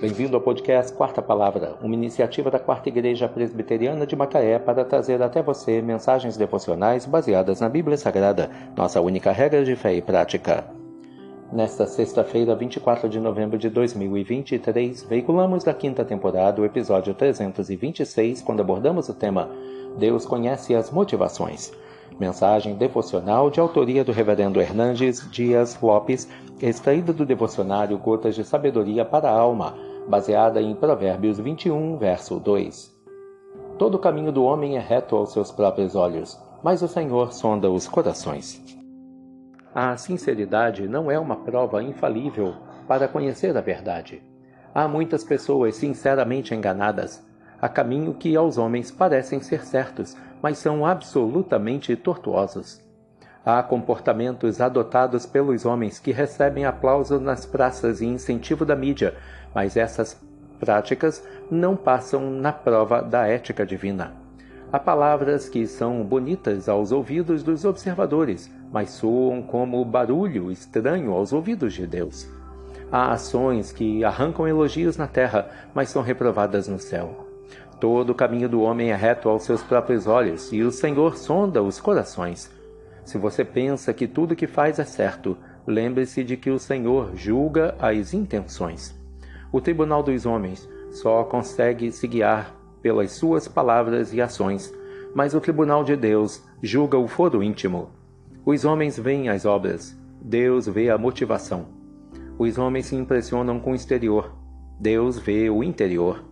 Bem-vindo ao podcast Quarta Palavra, uma iniciativa da Quarta Igreja Presbiteriana de Macaé para trazer até você mensagens devocionais baseadas na Bíblia Sagrada, nossa única regra de fé e prática. Nesta sexta-feira, 24 de novembro de 2023, veiculamos da quinta temporada o episódio 326, quando abordamos o tema Deus conhece as motivações. Mensagem devocional de autoria do Reverendo Hernandes Dias Lopes, extraída do devocionário Gotas de Sabedoria para a Alma, baseada em Provérbios 21, verso 2. Todo o caminho do homem é reto aos seus próprios olhos, mas o Senhor sonda os corações. A sinceridade não é uma prova infalível para conhecer a verdade. Há muitas pessoas sinceramente enganadas. Há caminho que aos homens parecem ser certos, mas são absolutamente tortuosos. Há comportamentos adotados pelos homens que recebem aplauso nas praças e incentivo da mídia, mas essas práticas não passam na prova da ética divina. Há palavras que são bonitas aos ouvidos dos observadores, mas soam como barulho estranho aos ouvidos de Deus. Há ações que arrancam elogios na terra, mas são reprovadas no céu. Todo o caminho do homem é reto aos seus próprios olhos, e o Senhor sonda os corações. Se você pensa que tudo que faz é certo, lembre-se de que o Senhor julga as intenções. O tribunal dos homens só consegue se guiar pelas suas palavras e ações, mas o tribunal de Deus julga o foro íntimo. Os homens veem as obras, Deus vê a motivação. Os homens se impressionam com o exterior, Deus vê o interior.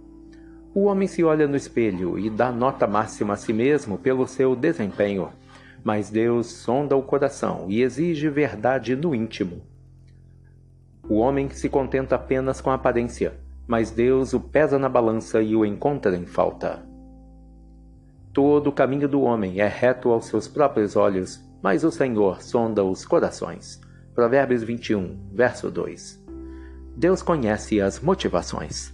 O homem se olha no espelho e dá nota máxima a si mesmo pelo seu desempenho, mas Deus sonda o coração e exige verdade no íntimo. O homem se contenta apenas com a aparência, mas Deus o pesa na balança e o encontra em falta. Todo o caminho do homem é reto aos seus próprios olhos, mas o Senhor sonda os corações. Provérbios 21, verso 2. Deus conhece as motivações.